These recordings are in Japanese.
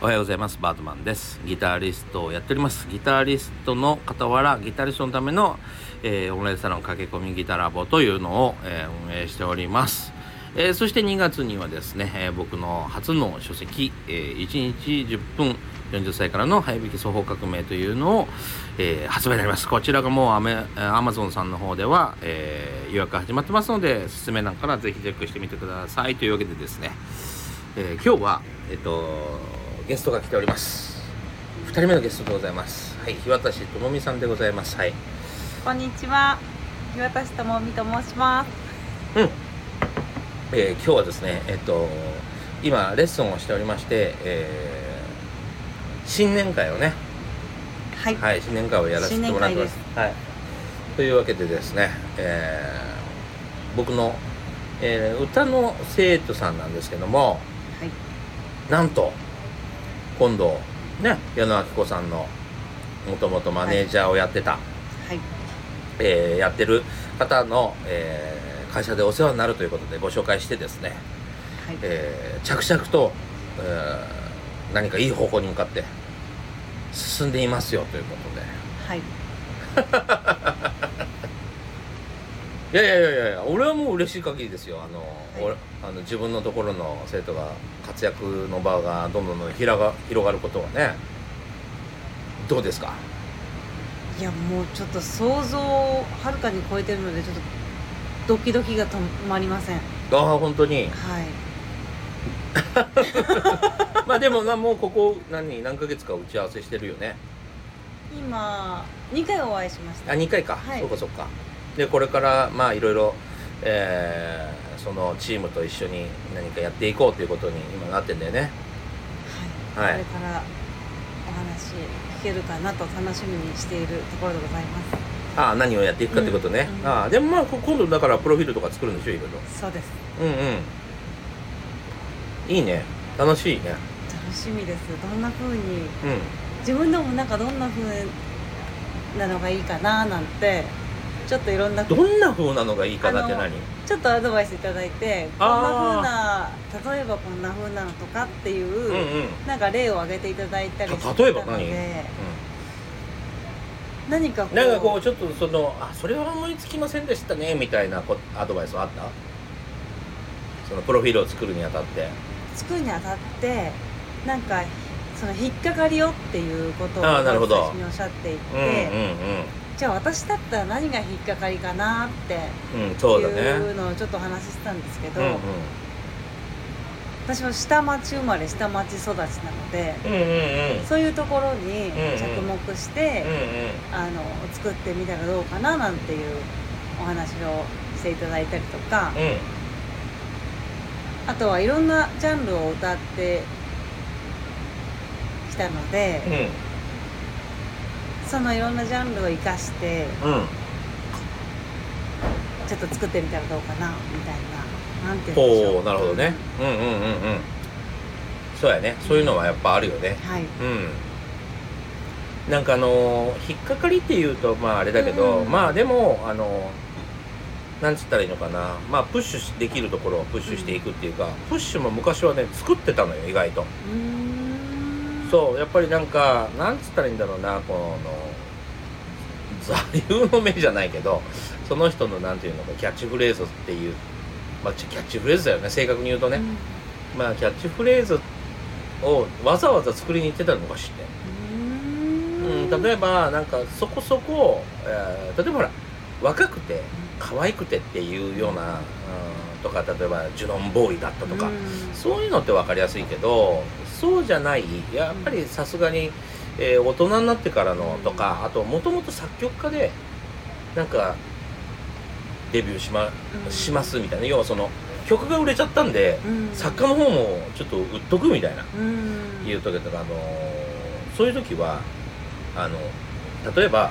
おはようございますバートマンですギタリストをやっておりますギタリストの傍らギタリストのための、えー、オンラインサロン駆け込みギタラボというのを、えー、運営しておりますえー、そして2月にはですね、え、僕の初の書籍、え、1日10分40歳からの早引き双方革命というのを、えー、発売になります。こちらがもうアメアマゾンさんの方では、え、予約始まってますので、説明欄からぜひチェックしてみてください。というわけでですね、え、今日は、えっと、ゲストが来ております。2人目のゲストでございます。はい日渡しともみさんでございます。はい。こんにちは。日渡しともみと申します。うん、えー、今日はですねえっと今レッスンをしておりまして、えー、新年会をね。はい、はい、新年会をやらせてもらってます。はい。というわけでですね、えー、僕の、えー、歌の生徒さんなんですけども、はい、なんと今度ね。矢野明子さんのもともとマネージャーをやってた、はい、えー、やってる方の、えー、会社でお世話になるということでご紹介してですね、はい、えー、着々と、えー、何かいい方向に向かって進んでいますよということで。はい いやいやいやいや俺はもう嬉しい限りですよ。あの、はい、あの自分のところの生徒が活躍の場がどんどんどん広が広がることはねどうですか？いやもうちょっと想像をはるかに超えてるのでちょっとドキドキが止まりません。ああ本当に？はい。まあでもなもうここ何何ヶ月か打ち合わせしてるよね。今2回お会いしました。あ2回か、はい、そうかそうかでこれからまあいろいろ、えー、そのチームと一緒に何かやっていこうということに今なってんだよね。はい、はい、これからお話聞けるかなと楽しみにしているところでございます。ああ何をやっていくかってことね、うんうん、ああでもまあ今度だからプロフィールとか作るんでしょいろいろ。そうです。うんうん。いいね。楽しいね。楽しみです。どんなふうに、うん、自分でもなんかどんなふうなのがいいかななんてちょっといろんなどんな風なのがいいかなって何？ちょっとアドバイスいただいてこんな風な例えばこんな風なのとかっていう、うんうん、なんか例を挙げていただいたりして例えば何、うん、何かこう。なんかこうちょっとそのあそれは思いつきませんでしたねみたいなアドバイスはあった？そのプロフィールを作るにあたって。作るにあたってなんかその引っかかりよっていうことを最初におっしゃっていて、うんうんうんじゃあ私だったら何が引っかかりかなっていうのをちょっとお話ししたんですけど、うんうん、私は下町生まれ下町育ちなので、うんうんうん、そういうところに着目して、うんうん、あの作ってみたらどうかななんていうお話をしていただいたりとか、うん、あとはいろんなジャンルを歌ってきたので。うんそのいろんなジャンルを生かして、うん、ちょっと作ってみたらどうかなみたいな。なんていうんでしょう。なるほどね、うん、うんうんうん。うんそうやね。そういうのはやっぱあるよね、はい、うん。なんかあの引っかかりっていうとまああれだけど、うん、まあでもあのなんつったらいいのかな。まあプッシュできるところをプッシュしていくっていうか、うん、プッシュも昔はね作ってたのよ意外と。うんそうやっぱりなんかなんつったらいいんだろうなこの座右の銘じゃないけどその人のなんていうのかキャッチフレーズっていうまあキャッチフレーズだよね正確に言うとね、うん、まあキャッチフレーズをわざわざ作りに行ってたのかしってうん。例えばなんかそこそこ、えー、例えばほら若くて可愛くてっていうような、うん、とか例えばジュノンボーイだったとか、そういうのって分かりやすいけどそうじゃない。やっぱりさすがに、えー、大人になってからのとかあともともと作曲家でなんかデビューしましますみたいな。要はその曲が売れちゃったんで、作家の方もちょっと売っとくみたいな、言う時とか、あのー、そういう時はあの例えば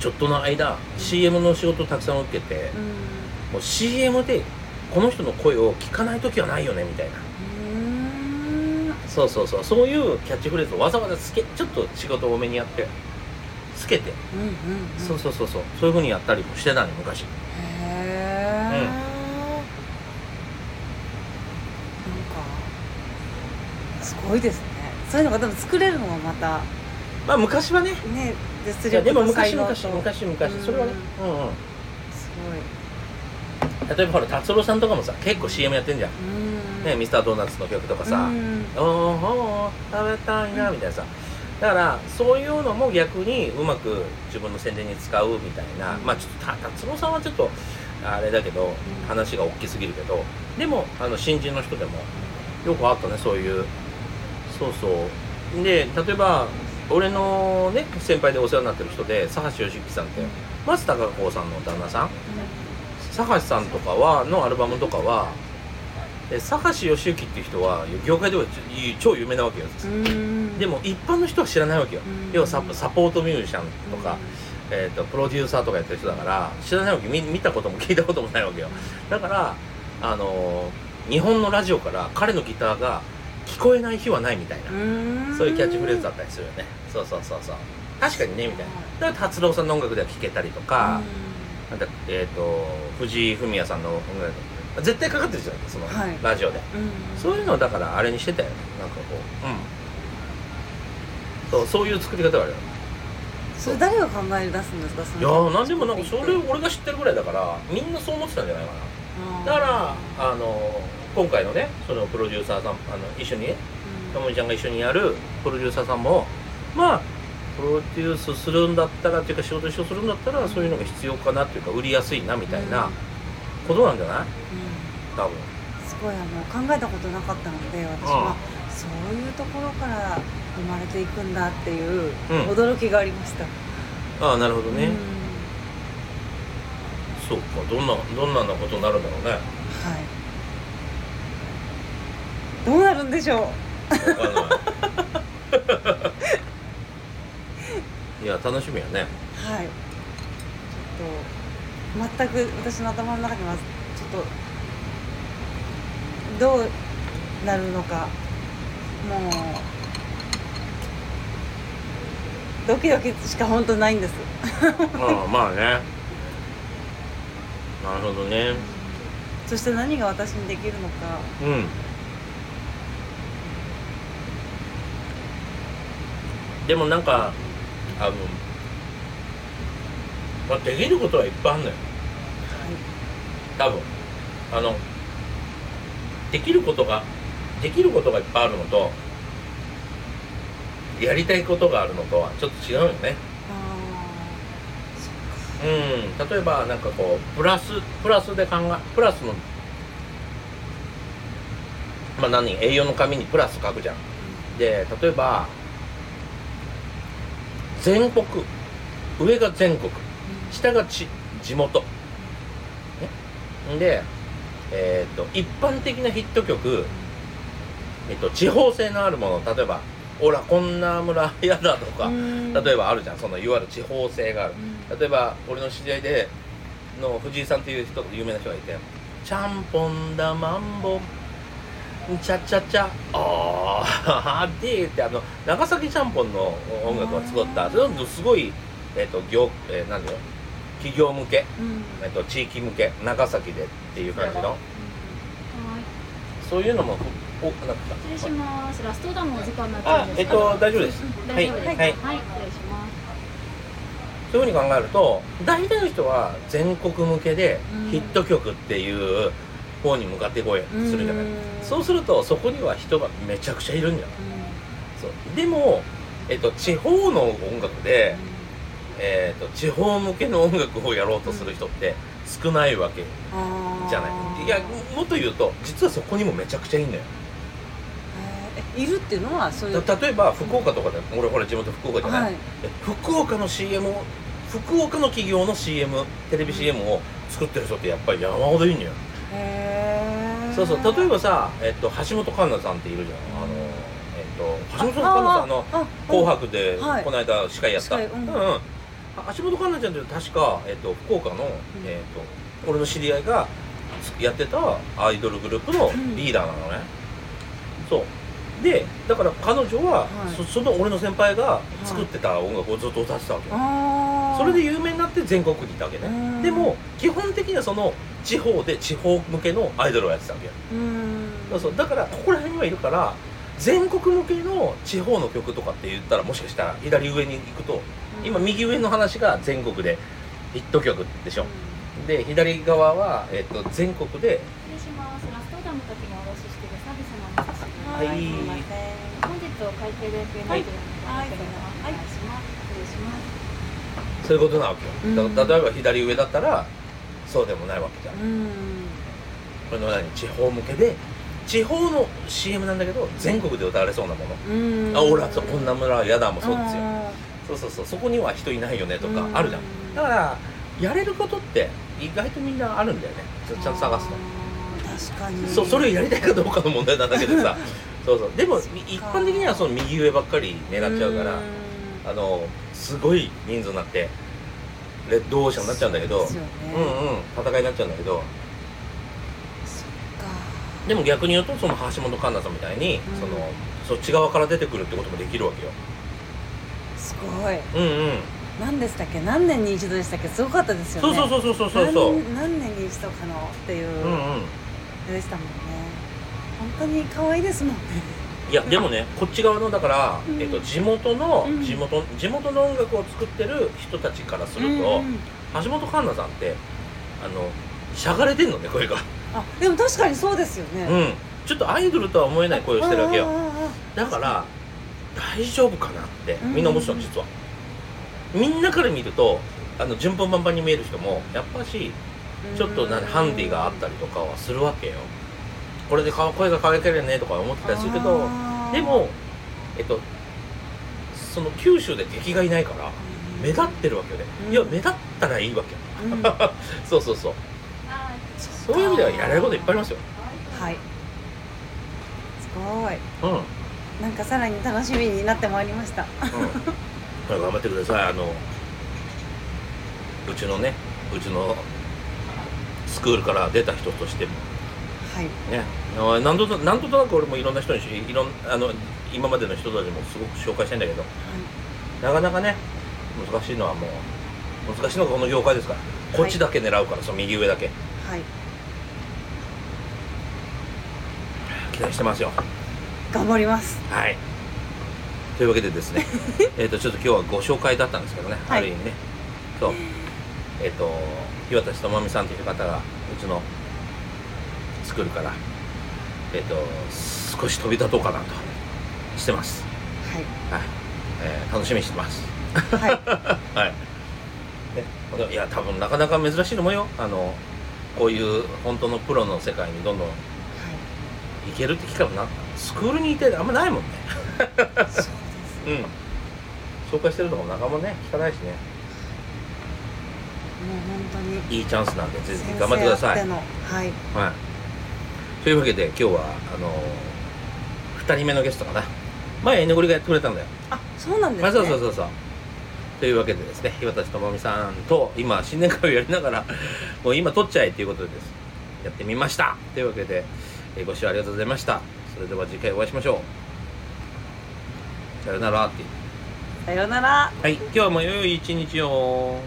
ちょっとの間 CM の仕事たくさん受けて、もう CM でこの人の声を聞かない時はないよねみたいな。そうそうそう。そういうキャッチフレーズをわざわざつけちょっと仕事多めにやってつけて、うんうんうん、そうそうそうそう。そういうふうにやったりもしてたね昔。へえ、うん、なんかすごいですね。そういうのがでも作れるのがまた。まあ昔はね。ね実力でも昔昔昔昔。それはね。うんうん。すごい。例えばほら達郎さんとかもさ結構 CM やってんじゃんねミスタードーナツの曲とかさ「おお食べたいな」みたいなさ。だからそういうのも逆にうまく自分の宣伝に使うみたいな、まあちょっと達郎さんはちょっとあれだけど話が大きすぎるけどでもあの新人の人でもよくあったねそういうそうそう。で例えば俺のね先輩でお世話になってる人で佐橋義之さんって松たか子さんの旦那さん？佐橋さんとかはのアルバムとかは佐橋義之っていう人は業界では超有名なわけよ。でも一般の人は知らないわけよ。要はサポートミュージシャンとか、えーと、プロデューサーとかやってる人だから知らないわけ見見たことも聞いたこともないわけよ。だからあのー、日本のラジオから彼のギターが聞こえない日はないみたいな。そういうキャッチフレーズだったりするよね。そうそうそうそう。確かにねみたいな。だから達郎さんの音楽では聴けたりとかなんだえっ、ー、と藤井フミヤさんの音楽絶対かかってるじゃないその、はい、ラジオで、そういうのだからあれにしてたよなんかこううん。そうそういう作り方があるよ。それ誰が考え出すんですかいや何でもなんかそれ俺が知ってるぐらいだからみんなそう思ってたんじゃないかな。だからあの今回のねそのプロデューサーさんあの一緒にねともみちゃんが一緒にやるプロデューサーさんもまあプロデュースするんだったらっていうか仕事一緒するんだったらそういうのが必要かなっていうか売りやすいなみたいなことなんじゃない、うん、多分。すごいあの考えたことなかったので私は、そういうところから生まれていくんだっていう驚きがありました、うん、ああなるほどね、うん、そうかどんなどんなことになるんだろうね。はい。どうなるんでしょう？いや楽しみやね。はい。ちょっと全く私の頭の中にはちょっとどうなるのかもうドキドキしか本当ないんです。ああまあね。なるほどね。そして何が私にできるのか。うん。でもなんかあの、まあ、できることはいっぱいあるのよ、はい、多分。あのできることができることがいっぱいあるのとやりたいことがあるのとはちょっと違うよね。うん。例えばなんかこうプラスプラスで考えプラスのまあ何？A4 の紙にプラス書くじゃん。で例えば全国。上が全国。下が地地元、ね、で、えーと、一般的なヒット曲、えーと、地方性のあるもの例えば「ほらこんな村やだ」とか例えばあるじゃんそのいわゆる地方性がある。例えば俺の知り合いでの藤井さんっていう人有名な人がいて「ちゃんぽんだまんぼチャチャチャああでってあの長崎ちゃんぽんの音楽を作ったそれすごいえっ、ー、と業、えー、何だよ企業向け、うん、えっ、ー、と地域向け長崎でっていう感じの、うん、そういうのもおなんか。失礼します。ラストダムお時間になってるんですえっ、ー、と大丈夫です、うん、大丈夫です、はい、はい、はい、失礼します。そういうふうに考えると大体の人は全国向けでヒット曲っていう方に向かっていこうやするじゃない。そうするとそこには人がめちゃくちゃいるんじゃない。そう。でも、えっと、地方の音楽で、えっと、地方向けの音楽をやろうとする人って少ないわけじゃない。いやもっと言うと実はそこにもめちゃくちゃいいんだよ。いるっていうのはそういう例えば福岡とかで、俺ほら地元福岡じゃない、はい、福岡の CM を福岡の企業の CM テレビ CM を作ってる人ってやっぱり山ほどいいんだよ。そうそう。例えばさ、えっと、橋本環奈さんっているじゃん。あの、えっと、橋本環奈さんの「紅白」でこの間司会やった、うん、うん、橋本環奈ちゃんって確か、えっと、福岡の、えっと、俺の知り合いがやってたアイドルグループのリーダーなのね、そう。でだから彼女は、はい、そその俺の先輩が作ってた音楽をずっと歌ってたわけ、はい、それで有名になって全国に行ったわけね。でも基本的にはその地方で地方向けのアイドルをやってたわけうそう。だからここら辺にはいるから全国向けの地方の曲とかって言ったらもしかしたら左上に行くと、今右上の話が全国でヒット曲でしょ、で左側は、えっと、全国で失礼します。ラストダムの時におろししてるサービスのお味噌汁はい。本日お会計で100円はいはいお願いします失礼します。そういうことなわけよ、うん。だ例えば左上だったらそうでもないわけじゃん、うんこれの何？地方向けで地方の CM なんだけど全国で歌われそうなもの、うん。あ俺はこんな村は嫌だもそうですよ、あそうそうそうそこには人いないよねとかうん。あるじゃん。だからやれることって意外とみんなあるんだよね。ちゃんと探すと。確かに。そうそれをやりたいかどうかの問題なだけでさ。そうそう。でも一般的にはその右上ばっかり狙っちゃうからん。あのすごい人数になってレッドオーシャンになっちゃうんだけどそうね。うんうん。戦いになっちゃうんだけど。でも逆に言うとその橋本環奈さんみたいに、うん。そのそっち側から出てくるってこともできるわけよすごい。うんうん。何でしたっけ？何年に一度でしたっけ？すごかったですよね。そうそうそうそうそうそう。何何年に一度かのっていう。うんうん。でしたもんね。本当に可愛いですもんね。いやでもねこっち側のだから、うん。えっと、地元の、うん。地元地元の音楽を作ってる人たちからすると、うん橋本環奈さんってあのしゃがれてんのね声が。あでも確かにそうですよね。うん。ちょっとアイドルとは思えない声をしてるわけよ。ああああだから大丈夫かなってうん。みんな思ってたの実は。みんなから見るとあの順風満帆に見える人もやっぱしちょっとなんハンディがあったりとかはするわけよ。これでか声が輝けるよねとか思ってたりするけどでもえっとその九州で敵がいないから目立ってるわけよね、うん。いや目立ったらいいわけよ。うん。そうそうそう。あそういう意味ではやれることいっぱいありますよ。はい。すごい。うん、うん、なんかさらに楽しみになってまいりました。頑張ってください。あのうちのねうちのスクールから出た人としても。はい。ね。あ何と何となく俺もいろんな人にしいろんあの今までの人たちもすごく紹介してんだけど。なかなかね難しいのはもう難しいのがこの業界ですから。こっちだけ狙うから、その右上だけ。はい。期待してますよ頑張ります。はい。というわけでですね えっとちょっと今日はご紹介だったんですけどね、はい。ある意味ね。そう。えっ、と岩田智美さんという方がうちのスクールからえっ、と少し飛び立とうかなとしてます。ははい、えー楽しみにしてます。いはい。はい。ねいや多分なかなか珍しいと思うよ。あのこういう本当のプロの世界にどんどん行けるって機会もなスクールにいてあんまないもんね。うん。紹介してるとこ仲間ね聞かないしね。もう本当に。いいチャンスなんでぜひ頑張ってください、はい、はい。というわけで今日はあの2人目のゲストかな。前 N ゴリがやってくれたんだよ、あそうなんですまあねそうそうそうそう。というわけでですね岩立智美さんと今新年会をやりながらもう今撮っちゃえということでです。やってみました。というわけでえーご視聴ありがとうございましたそれでは次回お会いしましょう。さよならって。さようなら。はい今日も良い一日を